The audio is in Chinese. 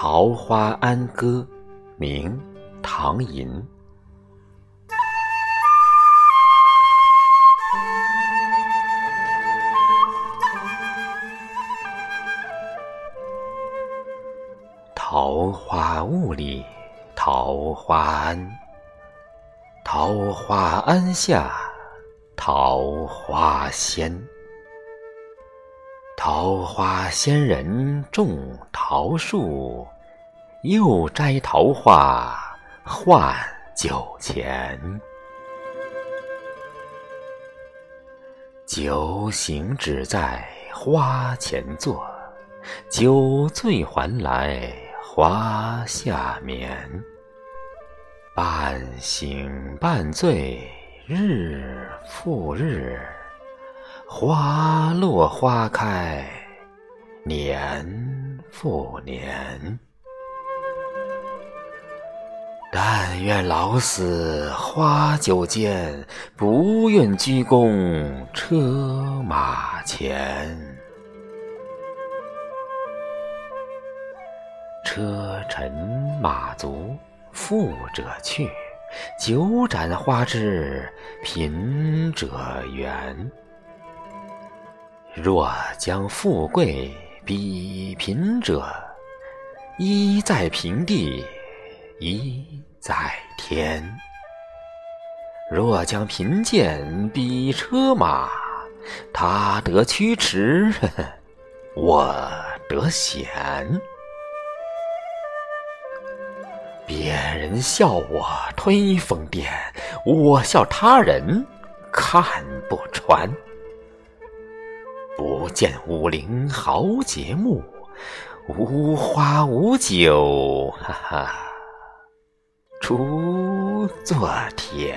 桃花庵歌，明·唐寅。桃花坞里桃花庵，桃花庵下桃花仙。桃花仙人种桃树，又摘桃花换酒钱。酒醒只在花前坐，酒醉还来花下眠。半醒半醉日复日。花落花开，年复年。但愿老死花酒间，不愿鞠躬车马前。车尘马足，富者去；酒盏花枝，贫者圆。若将富贵比贫者，一在平地，一在天；若将贫贱比车马，他得驱驰，我得闲。别人笑我推疯癫，我笑他人看不穿。不见武陵豪杰墓，无花无酒，哈哈，锄作田。